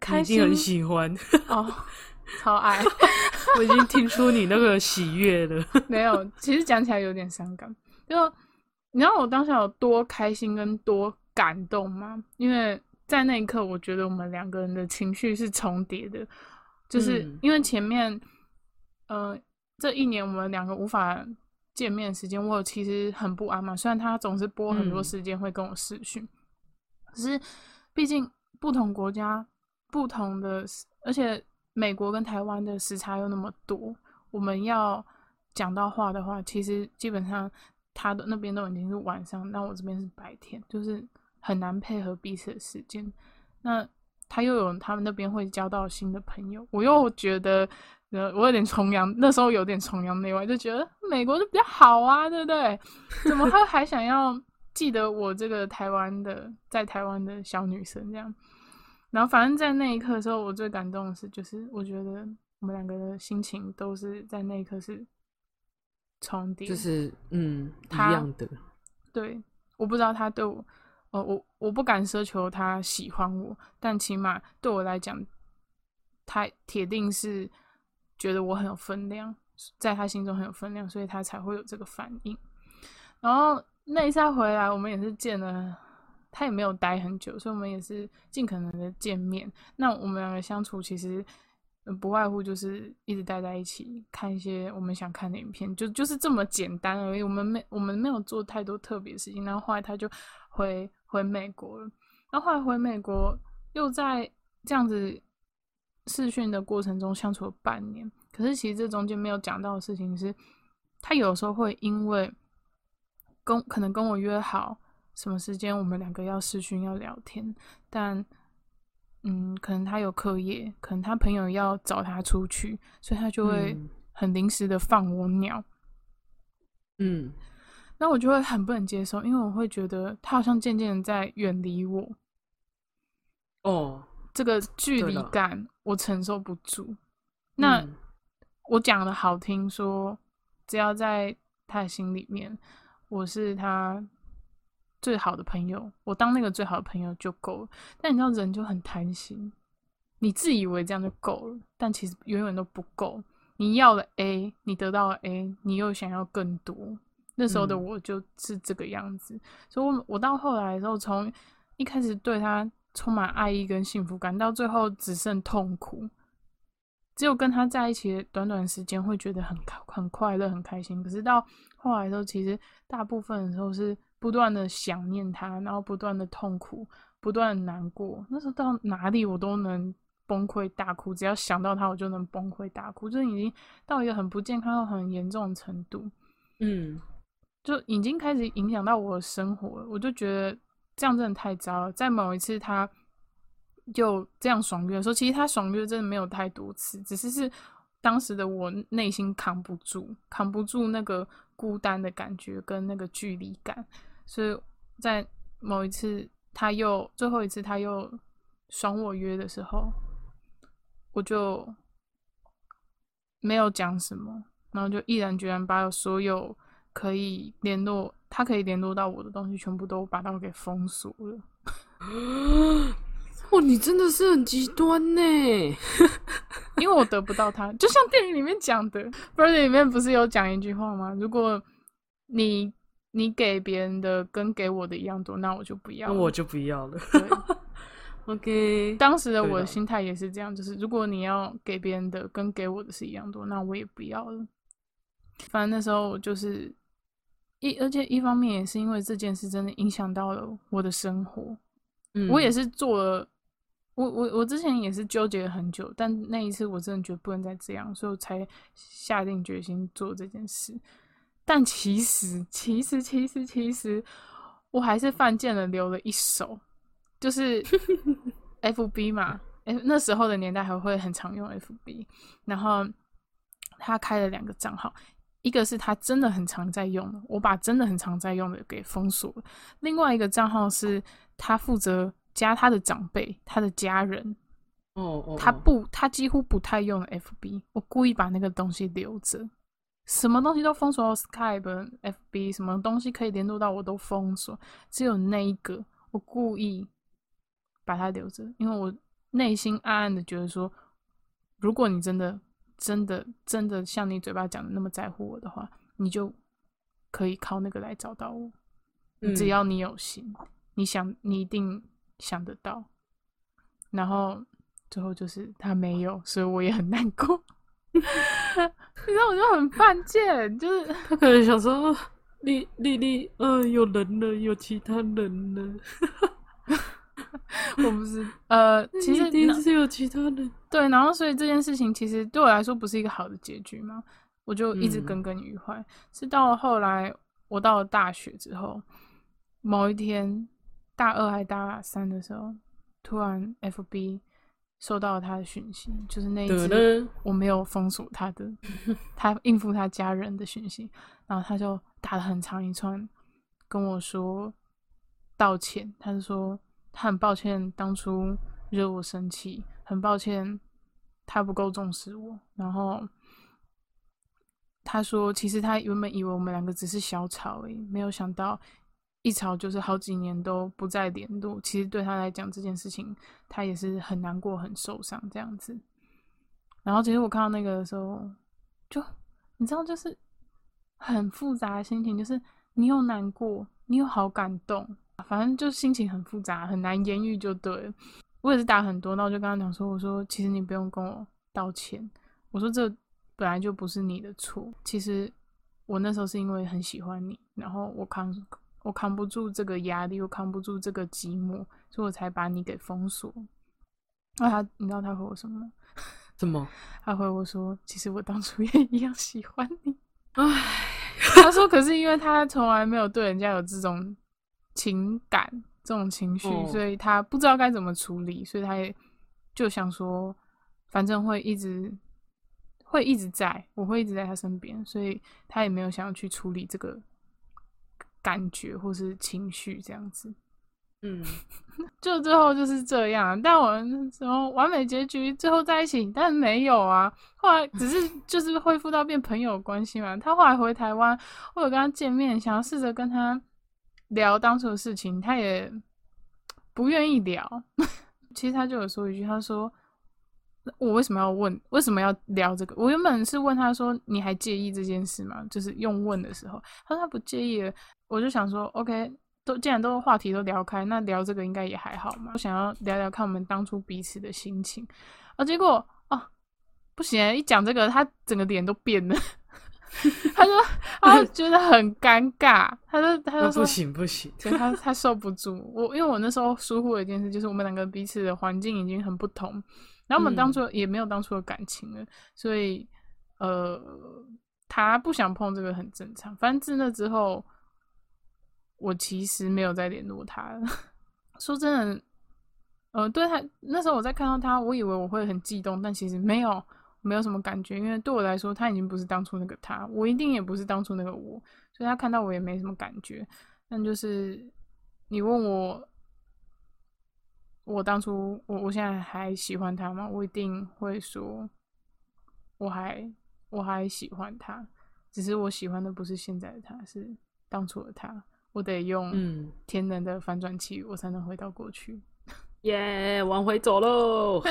开心，很喜欢哦，超爱！我已经听出你那个喜悦了。没有，其实讲起来有点伤感。就你知道我当下有多开心跟多感动吗？因为在那一刻，我觉得我们两个人的情绪是重叠的，就是因为前面，呃，这一年我们两个无法见面时间，我其实很不安嘛。虽然他总是播很多时间会跟我视讯，可是。毕竟不同国家、不同的，而且美国跟台湾的时差又那么多，我们要讲到话的话，其实基本上他的那边都已经是晚上，那我这边是白天，就是很难配合彼此的时间。那他又有他们那边会交到新的朋友，我又觉得呃，我有点崇洋，那时候有点崇洋媚外，就觉得美国就比较好啊，对不对？怎么会还想要？记得我这个台湾的，在台湾的小女生这样，然后反正在那一刻的时候，我最感动的是，就是我觉得我们两个的心情都是在那一刻是重叠，就是嗯一他样的，对，我不知道他对我，呃，我我不敢奢求他喜欢我，但起码对我来讲，他铁定是觉得我很有分量，在他心中很有分量，所以他才会有这个反应。然后那一下回来，我们也是见了，他也没有待很久，所以我们也是尽可能的见面。那我们两个相处其实。不外乎就是一直待在一起，看一些我们想看的影片，就就是这么简单而已。我们没我们没有做太多特别的事情。然后后来他就回回美国了，然后后来回美国又在这样子试训的过程中相处了半年。可是其实这中间没有讲到的事情是，他有时候会因为跟可能跟我约好什么时间我们两个要视讯要聊天，但嗯，可能他有课业，可能他朋友要找他出去，所以他就会嗯。很临时的放我鸟。嗯。那我就会很不能接受，因为我会觉得他好像渐渐的在远离我，哦，这个距离感我承受不住。那、嗯。我讲的好听说，只要在他的心里面，我是他最好的朋友，我当那个最好的朋友就够了。但你知道，人就很贪心，你自以为这样就够了，但其实永远都不够。你要了 A，你得到了 A，你又想要更多。那时候的嗯我就是这个样子，所以我我到后来的时候，从一开始对他充满爱意跟幸福感，到最后只剩痛苦。只有跟他在一起的短短时间会觉得很开很快乐很开心，可是到后来的时候，其实大部分的时候是不断的想念他，然后不断的痛苦，不断的难过。那时候到哪里我都能崩溃大哭，只要想到他，我就能崩溃大哭，就是已经到一个很不健康、到很严重的程度，嗯就已经开始影响到我的生活了。我就觉得这样真的太糟了。在某一次他就这样爽约的时候，其实他爽约真的没有太多次，只是是当时的我内心扛不住，扛不住那个孤单的感觉跟那个距离感，所以在某一次他又最后一次他又爽我约的时候，我就没有讲什么，然后就毅然决然把有所有可以联络他可以联络到我的东西全部都把它给封锁了。哇，你真的是很极端呢。因为我得不到他，就像电影里面讲的，《Bird》里面不是有讲一句话吗？如果你你给别人的跟给我的一样多，那我就不要。那我就不要了。对，OK，当时的我的心态也是这样，就是如果你要给别人的跟给我的是一样多，那我也不要了。反正那时候我就是一，而且一方面也是因为这件事真的影响到了我的生活，嗯我也是做了，我我我之前也是纠结了很久，但那一次我真的觉得不能再这样，所以我才下定决心做这件事。但其实，其实，其实，其实，我还是犯贱了，留了一手，就是 FB 嘛，哎，那时候的年代还会很常用 FB，然后他开了两个账号，一个是他真的很常在用的，我把真的很常在用的给封锁了；另外一个账号是他负责加他的长辈、他的家人，哦哦，哦。他不，他几乎不太用 FB，我故意把那个东西留着，什么东西都封锁，Skype、FB，什么东西可以联络到我都封锁，只有那一个我故意把它留着，因为我内心暗暗的觉得说，如果你真的、真的、真的像你嘴巴讲的那么在乎我的话，你就可以靠那个来找到我，只嗯要你有心，你想，你一定想得到。然后最后就是他没有，所以我也很难过。你知道，我就很犯贱，就是他可能想说，哦丽丽丽，呃，有人了，有其他人了。我不是呃，其实第一次是有其他人。对，然后所以这件事情其实对我来说不是一个好的结局嘛，我就一直嗯耿耿于怀。是到了后来，我到了大学之后，某一天大二还大三的时候，突然 FB 收到了他的讯息，就是那一次？我没有封锁他的，他应付他家人的讯息，然后他就打了很长一串跟我说道歉，他就说他很抱歉当初惹我生气，很抱歉他不够重视我。然后他说，其实他原本以为我们两个只是小吵而已，没有想到一吵就是好几年都不再联络。其实对他来讲这件事情，他也是很难过、很受伤这样子。然后其实我看到那个的时候，就你知道，就是很复杂的心情，就是你又难过，你又好感动，反正就心情很复杂，很难言喻就对。我也是打很多，那我就跟他讲说，我说其实你不用跟我道歉，我说这本来就不是你的错。其实我那时候是因为很喜欢你，然后我看我扛不住这个压力，我扛不住这个寂寞，所以我才把你给封锁。那他，你知道他回我什么吗？怎么？他回我说，其实我当初也一样喜欢你。唉，他说，可是因为他从来没有对人家有这种情感、这种情绪，所以他不知道该怎么处理，所以他也就想说，反正会一直会一直在，我会一直在他身边，所以他也没有想要去处理这个感觉或是情绪这样子。嗯，就最后就是这样，但我们什么完美结局，最后在一起，但没有啊。后来只是就是恢复到变朋友关系嘛。他后来回台湾，我有跟他见面，想要试着跟他聊当初的事情，他也不愿意聊。其实他就有说一句，他说：“我为什么要问？为什么要聊这个？”我原本是问他说：“你还介意这件事吗？”就是用问的时候，他说他不介意。我就想说：“OK。”都既然都话题都聊开，那聊这个应该也还好嘛。我想要聊聊看我们当初彼此的心情啊，结果啊不行，一讲这个他整个脸都变了。他说他 觉得很尴尬，他说他说不行不行，他他受不住。我因为我那时候疏忽了一件事，就是我们两个彼此的环境已经很不同，然后我们当初也没有当初的感情了，所以呃他不想碰这个很正常。反正自那之后。我其实没有再联络他了。说真的，呃，对他那时候我在看到他，我以为我会很激动，但其实没有，没有什么感觉。因为对我来说，他已经不是当初那个他，我一定也不是当初那个我，所以他看到我也没什么感觉。但就是你问我，我当初我我现在还喜欢他吗？我一定会说，我还我还喜欢他，只是我喜欢的不是现在的他，是当初的他。我得用天能的反转器，我才能回到过去。耶，往回走喽！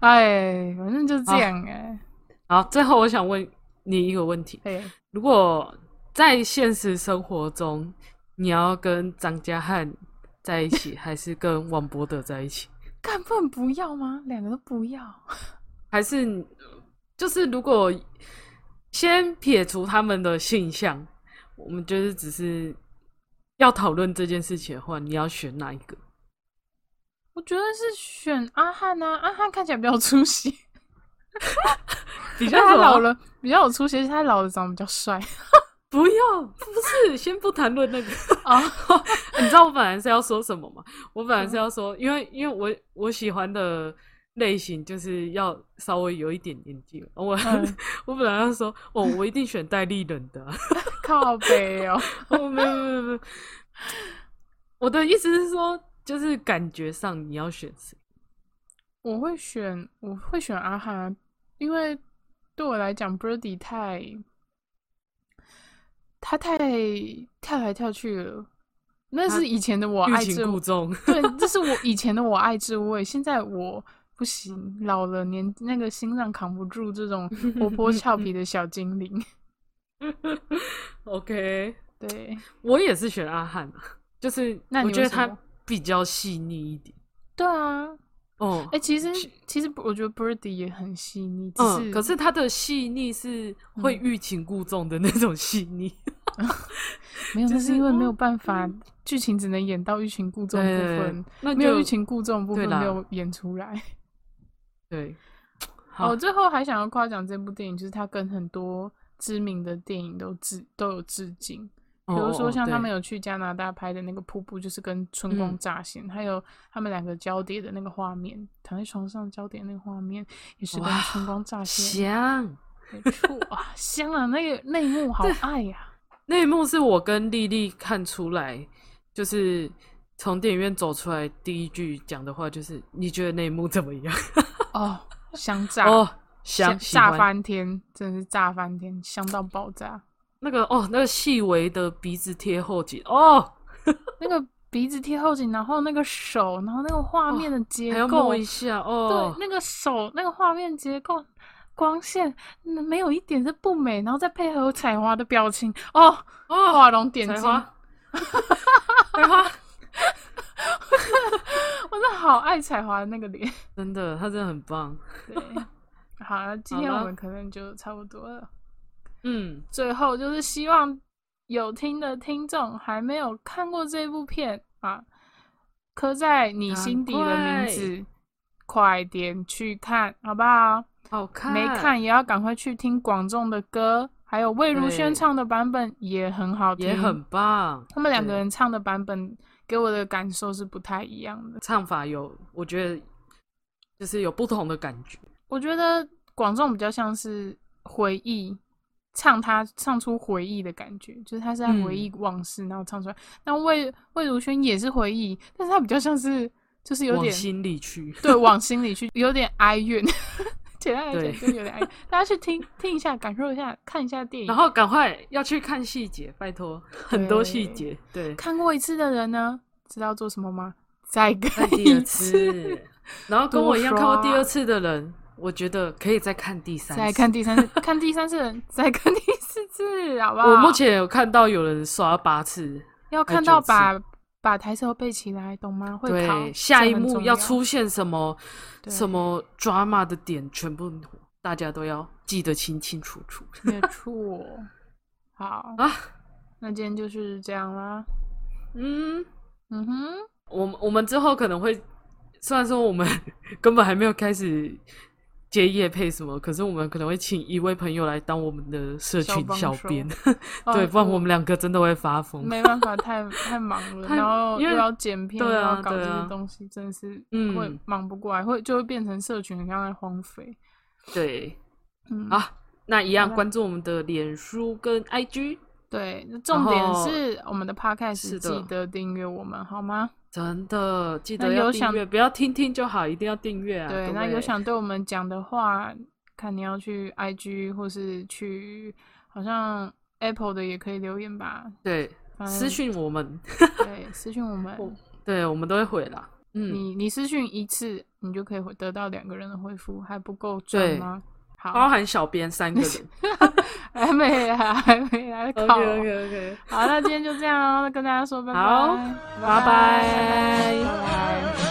哎，反正就是这样哎。好，最后我想问你一个问题：如果在现实生活中，你要跟张家汉在一起，还是跟王博德在一起？根本不要吗？两个都不要？还是就是如果先撇除他们的性向？我们就是只是要讨论这件事情的话，你要选哪一个？我觉得是选阿汉啊，阿汉看起来比较出息，比较老了，比较有出息，他老了长得比较帅。不要，不是，先不谈论那个啊。你知道我本来是要说什么吗？我本来是要说，因为因为我我喜欢的。类型就是要稍微有一点年纪。我 我本来要说，哦，我一定选戴立人的，靠背哦，没有没有没有，我的意思是说，就是感觉上你要选谁？我会选我会选阿汉，因为对我来讲，Birdy 太他太跳来跳去了，那是以前的我爱之故重，对，这是 我以前的我爱之味，现在我。不行，老了年那个心脏扛不住这种活泼俏皮的小精灵。OK，对我也是选阿汉，就是我觉得他比较细腻一点。对啊，哦，哎，其实其实我觉得 Birdy 也很细腻，嗯，可是他的细腻是会欲擒故纵的那种细腻。没有，那是因为没有办法，剧情只能演到欲擒故纵部分，没有欲擒故纵部分没有演出来。对，哦最后还想要夸奖这部电影，就是它跟很多知名的电影都致都有致敬，比如说像他们有去加拿大拍的那个瀑布，就是跟春光乍现，还有他们两个交叠的那个画面，躺在床上交叠那个画面，也是跟春光乍现，香，没错啊，香啊，那个那一幕好爱呀，那一幕是我跟丽丽看出来，就是从电影院走出来，第一句讲的话就是：“你觉得那一幕怎么样哦，香？”炸哦，香炸翻天，真的是炸翻天，香到爆炸。那个哦，那个细微的鼻子贴后颈哦，那个鼻子贴后颈，然后那个手，然后那个画面的结还要构，摸一下哦对，，那个手那个画面结构。光线嗯没有一点是不美，然后再配合彩华的表情，哦，哦，画龙点睛，彩花，采花，我真的好爱彩华的那个脸。真的，他真的很棒。对，好了，今天我们可能就差不多了。嗯，最后就是希望有听的听众还没有看过这部片啊，刻在你心底的名字，快点去看，好不好？好看，没看也要赶快去听广仲的歌，还有魏如萱唱的版本也很好听，也很棒。他们两个人唱的版本给我的感受是不太一样的。唱法有，我觉得就是有不同的感觉。我觉得广仲比较像是回忆，唱他唱出回忆的感觉，就是他是在回忆往事，然后唱出来。那魏魏如萱也是回忆，但是他比较像是就是有往点心里去。对 往心里去，有点哀怨。简单来对讲，就有点哀怨。大家去听听一下，感受一下，看一下电影。然后赶快要去看细节，拜托，很多细对节。对，看过一次的人呢，知道做什么吗？再看一次，然后跟我一样看过第二次的人，我觉得可以再看第三次。再看第三次，看第三次 再看第四次，好不好？我目前有看到有人刷八次，要看到把把台词都背起来，懂吗？会考对，下一幕要出现什么什么 drama 的点，全部大家都要记得清清楚楚没 错。好，啊。那今天就是这样啦。嗯，嗯哼，我们我们之后可能会，虽然说我们 根本还没有开始接业配什么，可是我们可能会请一位朋友来当我们的社群小编，哦对，不然我们两个真的会发疯。没办法，太太忙了，然后又要剪片，又对啊要搞这些东西，真的是嗯会忙不过来，会就会变成社群很像在荒废。对，嗯，好，那一样关注我们的脸书跟 IG，对，那重点是我们的 podcast 记得订阅我们好吗？真的记得要有想订阅，不要听听就好，一定要订阅啊！对，那有想对我们讲的话，看你要去 IG 或是去，好像 Apple 的也可以留言吧。对私讯我们，对，私讯我们，对我们都会回啦。嗯，你你私讯一次，你就可以回得到两个人的回复，还不够赚吗？包，含小编三个人。还没来，还没来考。OK OK OK，好，那今天就这样哦，那跟大家说拜拜，好拜拜拜拜。